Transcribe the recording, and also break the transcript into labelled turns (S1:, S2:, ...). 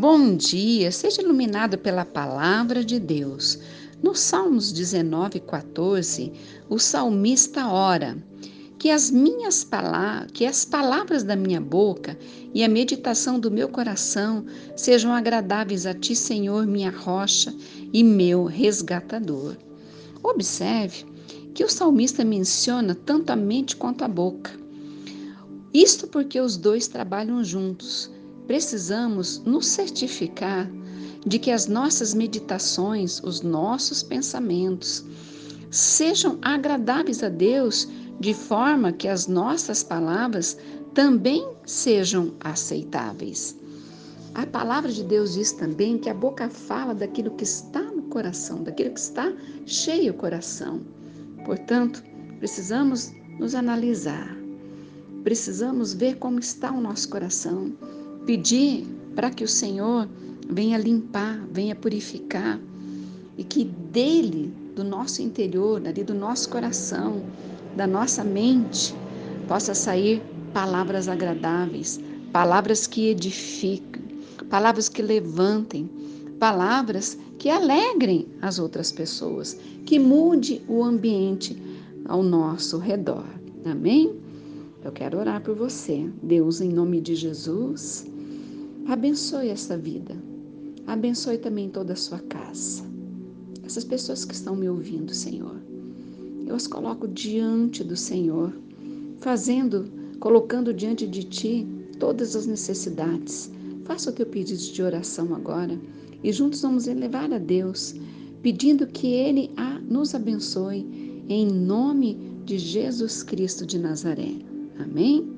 S1: Bom dia, seja iluminado pela palavra de Deus. No Salmos 19, 14, o salmista ora: que as minhas palavras, que as palavras da minha boca e a meditação do meu coração sejam agradáveis a ti, Senhor, minha rocha e meu resgatador. Observe que o salmista menciona tanto a mente quanto a boca. Isto porque os dois trabalham juntos precisamos nos certificar de que as nossas meditações, os nossos pensamentos, sejam agradáveis a Deus, de forma que as nossas palavras também sejam aceitáveis. A palavra de Deus diz também que a boca fala daquilo que está no coração, daquilo que está cheio o coração. Portanto, precisamos nos analisar, precisamos ver como está o nosso coração, pedir para que o Senhor venha limpar, venha purificar e que dele, do nosso interior, ali do nosso coração, da nossa mente, possa sair palavras agradáveis, palavras que edifiquem, palavras que levantem, palavras que alegrem as outras pessoas, que mude o ambiente ao nosso redor. Amém? Eu quero orar por você. Deus, em nome de Jesus, Abençoe essa vida. Abençoe também toda a sua casa. Essas pessoas que estão me ouvindo, Senhor. Eu as coloco diante do Senhor, fazendo, colocando diante de ti todas as necessidades. Faça o teu pedido de oração agora e juntos vamos elevar a Deus, pedindo que Ele nos abençoe em nome de Jesus Cristo de Nazaré. Amém?